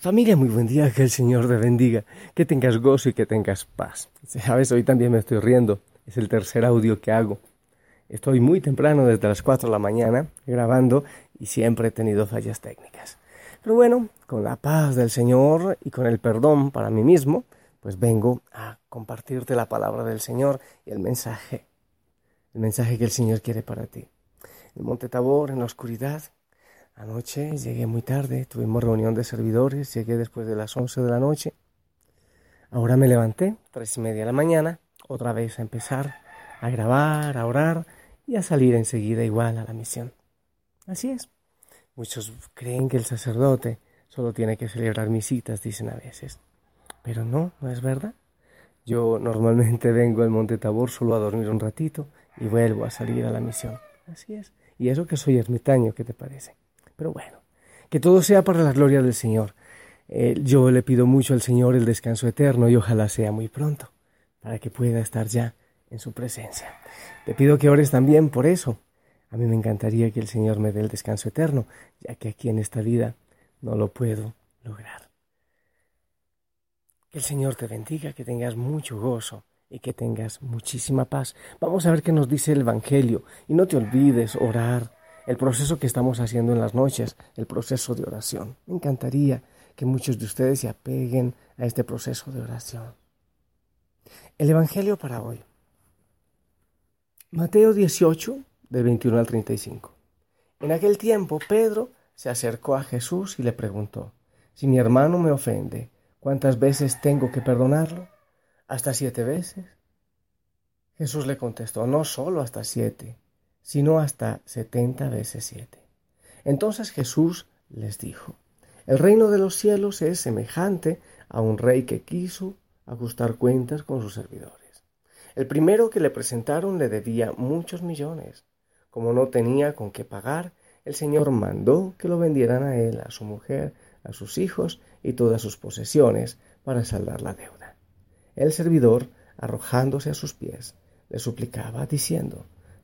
Familia, muy buen día, que el Señor te bendiga, que tengas gozo y que tengas paz. Sabes, hoy también me estoy riendo, es el tercer audio que hago. Estoy muy temprano, desde las 4 de la mañana, grabando y siempre he tenido fallas técnicas. Pero bueno, con la paz del Señor y con el perdón para mí mismo, pues vengo a compartirte la palabra del Señor y el mensaje, el mensaje que el Señor quiere para ti. En Monte Tabor, en la oscuridad, Anoche llegué muy tarde, tuvimos reunión de servidores, llegué después de las 11 de la noche. Ahora me levanté, tres y media de la mañana, otra vez a empezar a grabar, a orar y a salir enseguida igual a la misión. Así es. Muchos creen que el sacerdote solo tiene que celebrar misitas, dicen a veces. Pero no, no es verdad. Yo normalmente vengo al Monte Tabor solo a dormir un ratito y vuelvo a salir a la misión. Así es. Y eso que soy ermitaño, ¿qué te parece? Pero bueno, que todo sea para la gloria del Señor. Eh, yo le pido mucho al Señor el descanso eterno y ojalá sea muy pronto, para que pueda estar ya en su presencia. Te pido que ores también por eso. A mí me encantaría que el Señor me dé el descanso eterno, ya que aquí en esta vida no lo puedo lograr. Que el Señor te bendiga, que tengas mucho gozo y que tengas muchísima paz. Vamos a ver qué nos dice el Evangelio y no te olvides orar el proceso que estamos haciendo en las noches, el proceso de oración. Me encantaría que muchos de ustedes se apeguen a este proceso de oración. El Evangelio para hoy. Mateo 18, del 21 al 35. En aquel tiempo Pedro se acercó a Jesús y le preguntó, si mi hermano me ofende, ¿cuántas veces tengo que perdonarlo? ¿Hasta siete veces? Jesús le contestó, no solo hasta siete sino hasta setenta veces siete. Entonces Jesús les dijo, el reino de los cielos es semejante a un rey que quiso ajustar cuentas con sus servidores. El primero que le presentaron le debía muchos millones. Como no tenía con qué pagar, el Señor mandó que lo vendieran a él, a su mujer, a sus hijos y todas sus posesiones para saldar la deuda. El servidor, arrojándose a sus pies, le suplicaba, diciendo,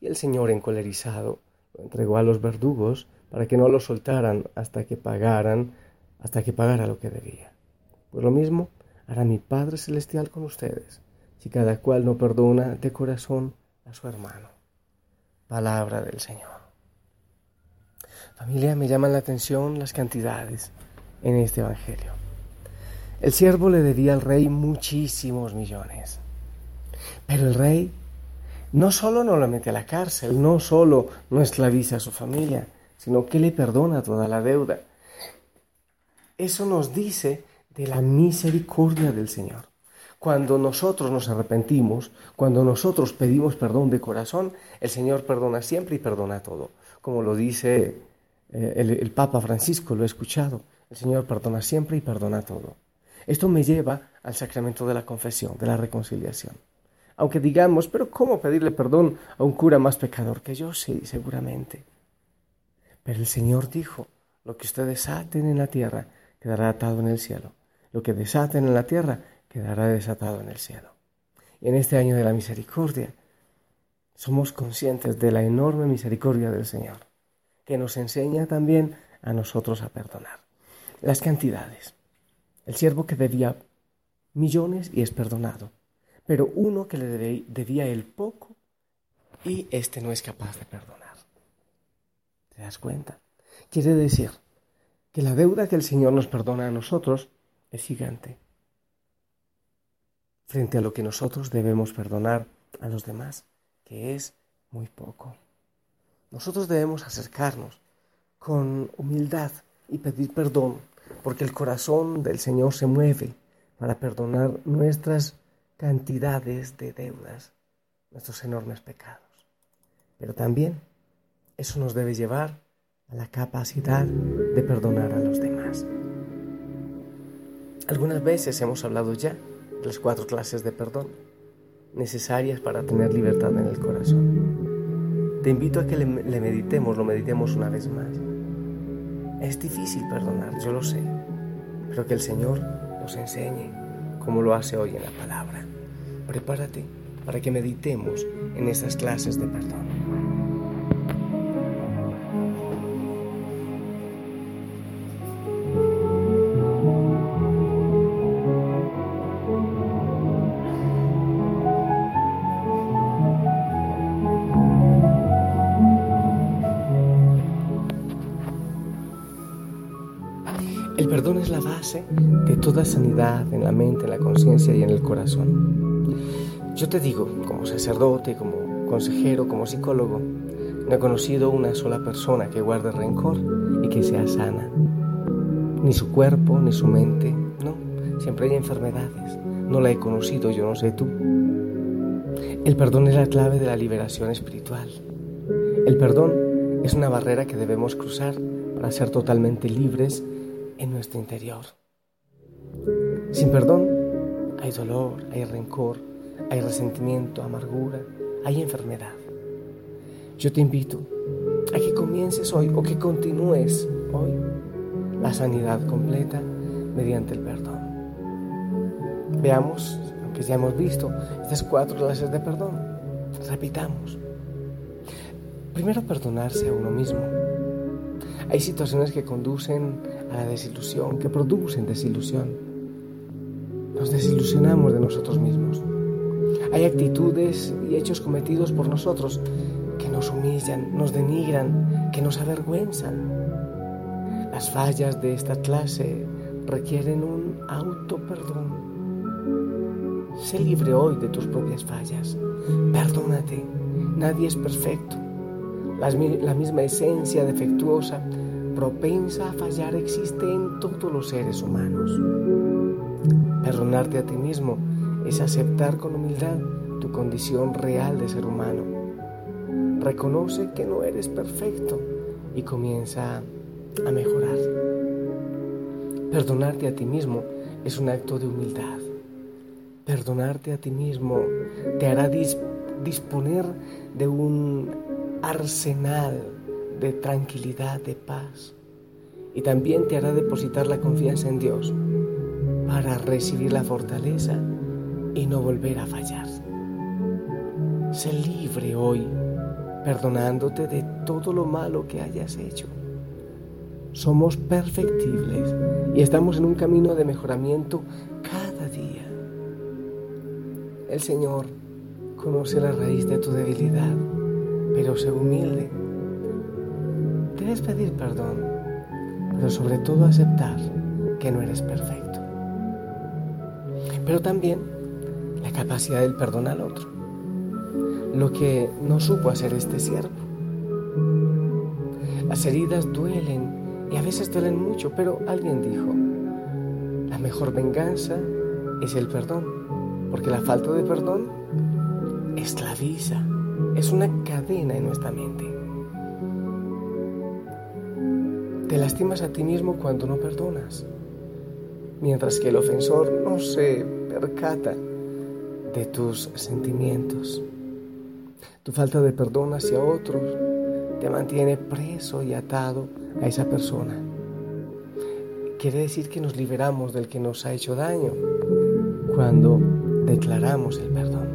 Y el Señor, encolerizado, lo entregó a los verdugos para que no lo soltaran hasta que pagaran, hasta que pagara lo que debía. Pues lo mismo hará mi Padre Celestial con ustedes, si cada cual no perdona de corazón a su hermano. Palabra del Señor. Familia, me llaman la atención las cantidades en este Evangelio. El siervo le debía al rey muchísimos millones, pero el rey no solo no lo mete a la cárcel, no solo no esclaviza a su familia, sino que le perdona toda la deuda. Eso nos dice de la misericordia del Señor. Cuando nosotros nos arrepentimos, cuando nosotros pedimos perdón de corazón, el Señor perdona siempre y perdona todo. Como lo dice eh, el, el Papa Francisco, lo he escuchado. El Señor perdona siempre y perdona todo. Esto me lleva al sacramento de la confesión, de la reconciliación. Aunque digamos, pero ¿cómo pedirle perdón a un cura más pecador que yo? Sí, seguramente. Pero el Señor dijo, lo que ustedes aten en la tierra quedará atado en el cielo. Lo que desaten en la tierra quedará desatado en el cielo. Y en este año de la misericordia, somos conscientes de la enorme misericordia del Señor, que nos enseña también a nosotros a perdonar. Las cantidades. El siervo que debía millones y es perdonado pero uno que le debía el poco y éste no es capaz de perdonar. ¿Te das cuenta? Quiere decir que la deuda que el Señor nos perdona a nosotros es gigante frente a lo que nosotros debemos perdonar a los demás, que es muy poco. Nosotros debemos acercarnos con humildad y pedir perdón, porque el corazón del Señor se mueve para perdonar nuestras cantidades de deudas, nuestros enormes pecados. Pero también eso nos debe llevar a la capacidad de perdonar a los demás. Algunas veces hemos hablado ya de las cuatro clases de perdón necesarias para tener libertad en el corazón. Te invito a que le, meditemos, lo meditemos una vez más. Es difícil perdonar, yo lo sé, pero que el Señor nos enseñe como lo hace hoy en la palabra. Prepárate para que meditemos en esas clases de perdón. De toda sanidad en la mente, en la conciencia y en el corazón. Yo te digo, como sacerdote, como consejero, como psicólogo, no he conocido una sola persona que guarde rencor y que sea sana. Ni su cuerpo, ni su mente, no. Siempre hay enfermedades. No la he conocido, yo no sé tú. El perdón es la clave de la liberación espiritual. El perdón es una barrera que debemos cruzar para ser totalmente libres en nuestro interior. Sin perdón hay dolor, hay rencor, hay resentimiento, amargura, hay enfermedad. Yo te invito a que comiences hoy o que continúes hoy la sanidad completa mediante el perdón. Veamos, aunque ya hemos visto estas cuatro clases de perdón, repitamos. Primero perdonarse a uno mismo. Hay situaciones que conducen a la desilusión, que producen desilusión. Nos desilusionamos de nosotros mismos. Hay actitudes y hechos cometidos por nosotros que nos humillan, nos denigran, que nos avergüenzan. Las fallas de esta clase requieren un auto perdón. Sé libre hoy de tus propias fallas. Perdónate. Nadie es perfecto. La misma esencia defectuosa propensa a fallar existe en todos los seres humanos. Perdonarte a ti mismo es aceptar con humildad tu condición real de ser humano. Reconoce que no eres perfecto y comienza a mejorar. Perdonarte a ti mismo es un acto de humildad. Perdonarte a ti mismo te hará disponer de un arsenal de tranquilidad, de paz. Y también te hará depositar la confianza en Dios para recibir la fortaleza y no volver a fallar. Sé libre hoy, perdonándote de todo lo malo que hayas hecho. Somos perfectibles y estamos en un camino de mejoramiento cada día. El Señor conoce la raíz de tu debilidad, pero sé humilde Debes pedir perdón, pero sobre todo aceptar que no eres perfecto. Pero también la capacidad del perdón al otro. Lo que no supo hacer este siervo. Las heridas duelen y a veces duelen mucho, pero alguien dijo, la mejor venganza es el perdón, porque la falta de perdón esclaviza, es una cadena en nuestra mente. Te lastimas a ti mismo cuando no perdonas, mientras que el ofensor no se percata de tus sentimientos. Tu falta de perdón hacia otros te mantiene preso y atado a esa persona. Quiere decir que nos liberamos del que nos ha hecho daño cuando declaramos el perdón.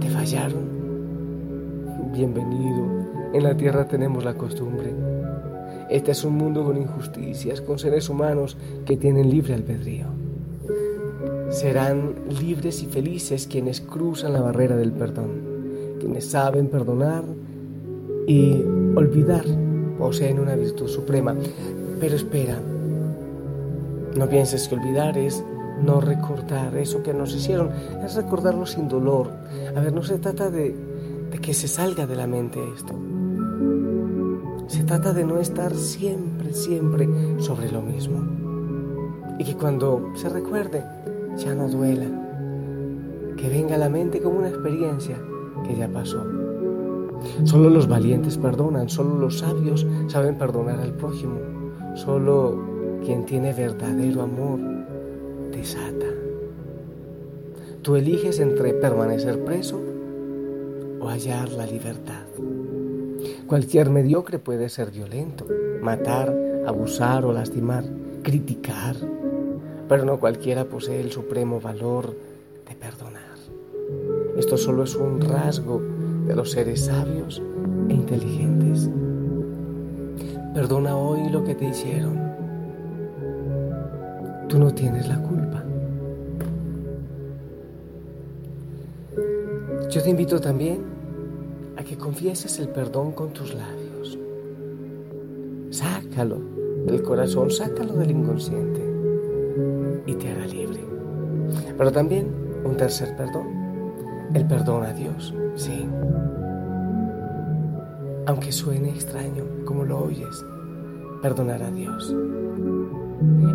¿Te fallaron? Bienvenido. En la tierra tenemos la costumbre este es un mundo con injusticias, con seres humanos que tienen libre albedrío. Serán libres y felices quienes cruzan la barrera del perdón, quienes saben perdonar y olvidar, poseen una virtud suprema. Pero espera, No pienses que olvidar es no recordar eso que nos hicieron, es recordarlo sin dolor. A ver, no se trata de, de que se salga de la mente esto. Se trata de no estar siempre, siempre sobre lo mismo. Y que cuando se recuerde, ya no duela. Que venga a la mente como una experiencia que ya pasó. Solo los valientes perdonan, solo los sabios saben perdonar al prójimo. Solo quien tiene verdadero amor desata. Tú eliges entre permanecer preso o hallar la libertad. Cualquier mediocre puede ser violento, matar, abusar o lastimar, criticar, pero no cualquiera posee el supremo valor de perdonar. Esto solo es un rasgo de los seres sabios e inteligentes. Perdona hoy lo que te hicieron. Tú no tienes la culpa. Yo te invito también a que confieses el perdón con tus labios. Sácalo del corazón, sácalo del inconsciente y te hará libre. Pero también un tercer perdón, el perdón a Dios, sí. Aunque suene extraño, como lo oyes, perdonar a Dios.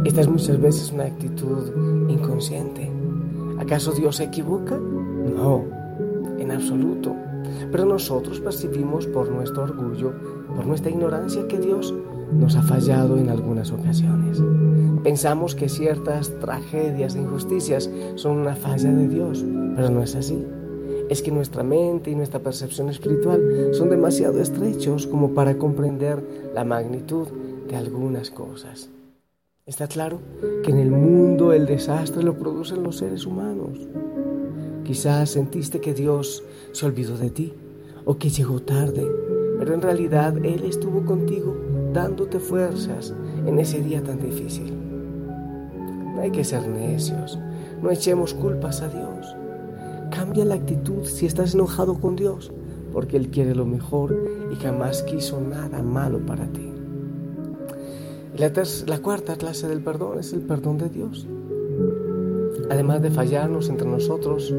Esta es muchas veces una actitud inconsciente. ¿Acaso Dios se equivoca? No, en absoluto. Pero nosotros percibimos por nuestro orgullo, por nuestra ignorancia, que Dios nos ha fallado en algunas ocasiones. Pensamos que ciertas tragedias e injusticias son una falla de Dios, pero no es así. Es que nuestra mente y nuestra percepción espiritual son demasiado estrechos como para comprender la magnitud de algunas cosas. Está claro que en el mundo el desastre lo producen los seres humanos. Quizás sentiste que Dios se olvidó de ti o que llegó tarde, pero en realidad Él estuvo contigo dándote fuerzas en ese día tan difícil. No hay que ser necios, no echemos culpas a Dios. Cambia la actitud si estás enojado con Dios, porque Él quiere lo mejor y jamás quiso nada malo para ti. La, la cuarta clase del perdón es el perdón de Dios. Además de fallarnos entre nosotros,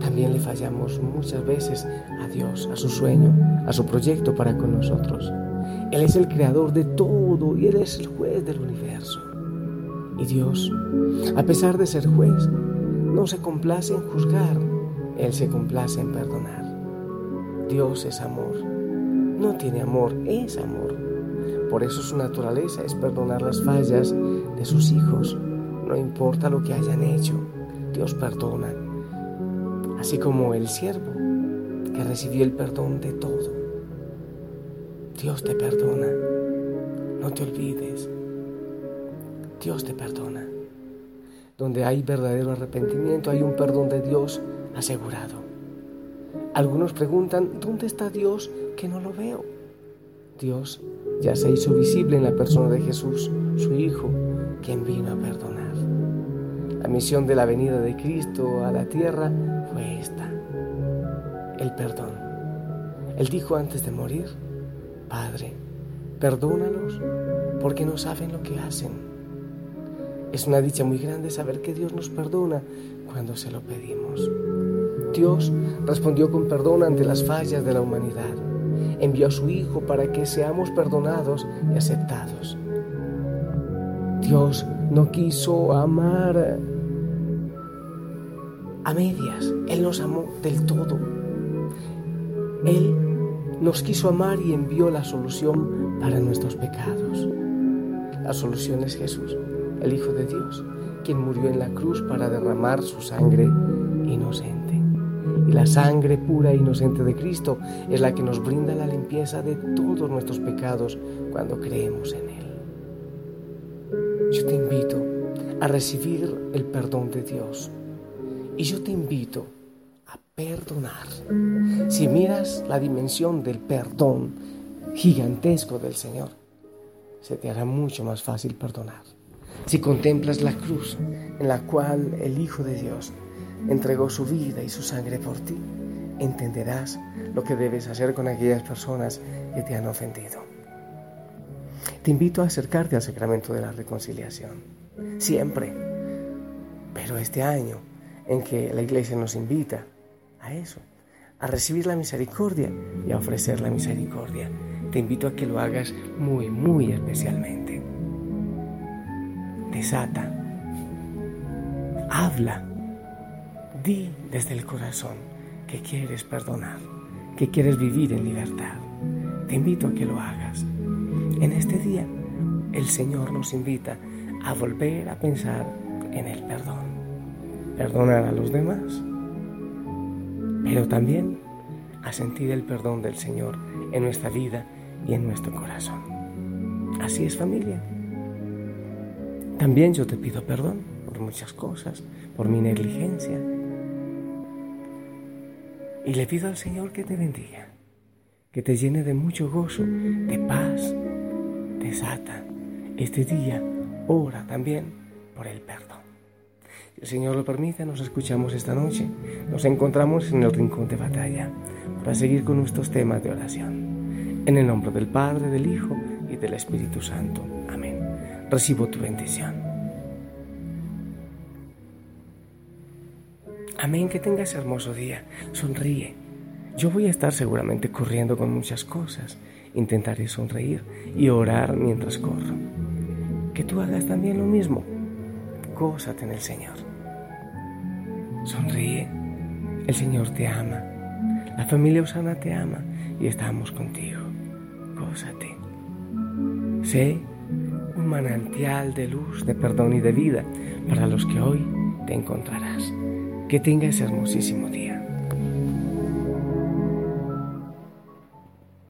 también le fallamos muchas veces a Dios, a su sueño, a su proyecto para con nosotros. Él es el creador de todo y Él es el juez del universo. Y Dios, a pesar de ser juez, no se complace en juzgar, Él se complace en perdonar. Dios es amor. No tiene amor, es amor. Por eso su naturaleza es perdonar las fallas de sus hijos. No importa lo que hayan hecho, Dios perdona. Así como el siervo que recibió el perdón de todo. Dios te perdona. No te olvides. Dios te perdona. Donde hay verdadero arrepentimiento, hay un perdón de Dios asegurado. Algunos preguntan, ¿dónde está Dios que no lo veo? Dios ya se hizo visible en la persona de Jesús, su Hijo, quien vino a perdonar. La misión de la venida de Cristo a la tierra fue esta, el perdón. Él dijo antes de morir, Padre, perdónalos porque no saben lo que hacen. Es una dicha muy grande saber que Dios nos perdona cuando se lo pedimos. Dios respondió con perdón ante las fallas de la humanidad envió a su Hijo para que seamos perdonados y aceptados. Dios no quiso amar a medias, Él nos amó del todo. Él nos quiso amar y envió la solución para nuestros pecados. La solución es Jesús, el Hijo de Dios, quien murió en la cruz para derramar su sangre inocente. Y la sangre pura e inocente de Cristo es la que nos brinda la limpieza de todos nuestros pecados cuando creemos en Él. Yo te invito a recibir el perdón de Dios. Y yo te invito a perdonar. Si miras la dimensión del perdón gigantesco del Señor, se te hará mucho más fácil perdonar. Si contemplas la cruz en la cual el Hijo de Dios entregó su vida y su sangre por ti, entenderás lo que debes hacer con aquellas personas que te han ofendido. te invito a acercarte al sacramento de la reconciliación. Siempre. Pero este año en que la iglesia nos invita a eso, a recibir la misericordia y a ofrecer la misericordia, te invito a que lo hagas muy, muy especialmente. Desata. Habla. Di desde el corazón que quieres perdonar, que quieres vivir en libertad. Te invito a que lo hagas. En este día, el Señor nos invita a volver a pensar en el perdón. Perdonar a los demás, pero también a sentir el perdón del Señor en nuestra vida y en nuestro corazón. Así es familia. También yo te pido perdón por muchas cosas, por mi negligencia. Y le pido al Señor que te bendiga, que te llene de mucho gozo, de paz, desata este día, ora también por el perdón. El Señor lo permite, nos escuchamos esta noche. Nos encontramos en el rincón de batalla para seguir con nuestros temas de oración. En el nombre del Padre, del Hijo y del Espíritu Santo. Amén. Recibo tu bendición. Amén, que tengas hermoso día. Sonríe. Yo voy a estar seguramente corriendo con muchas cosas intentaré sonreír y orar mientras corro. Que tú hagas también lo mismo. Gózate en el Señor. Sonríe. El Señor te ama. La familia Usana te ama y estamos contigo. Gózate. Sé un manantial de luz, de perdón y de vida para los que hoy te encontrarás. Que tengas hermosísimo día.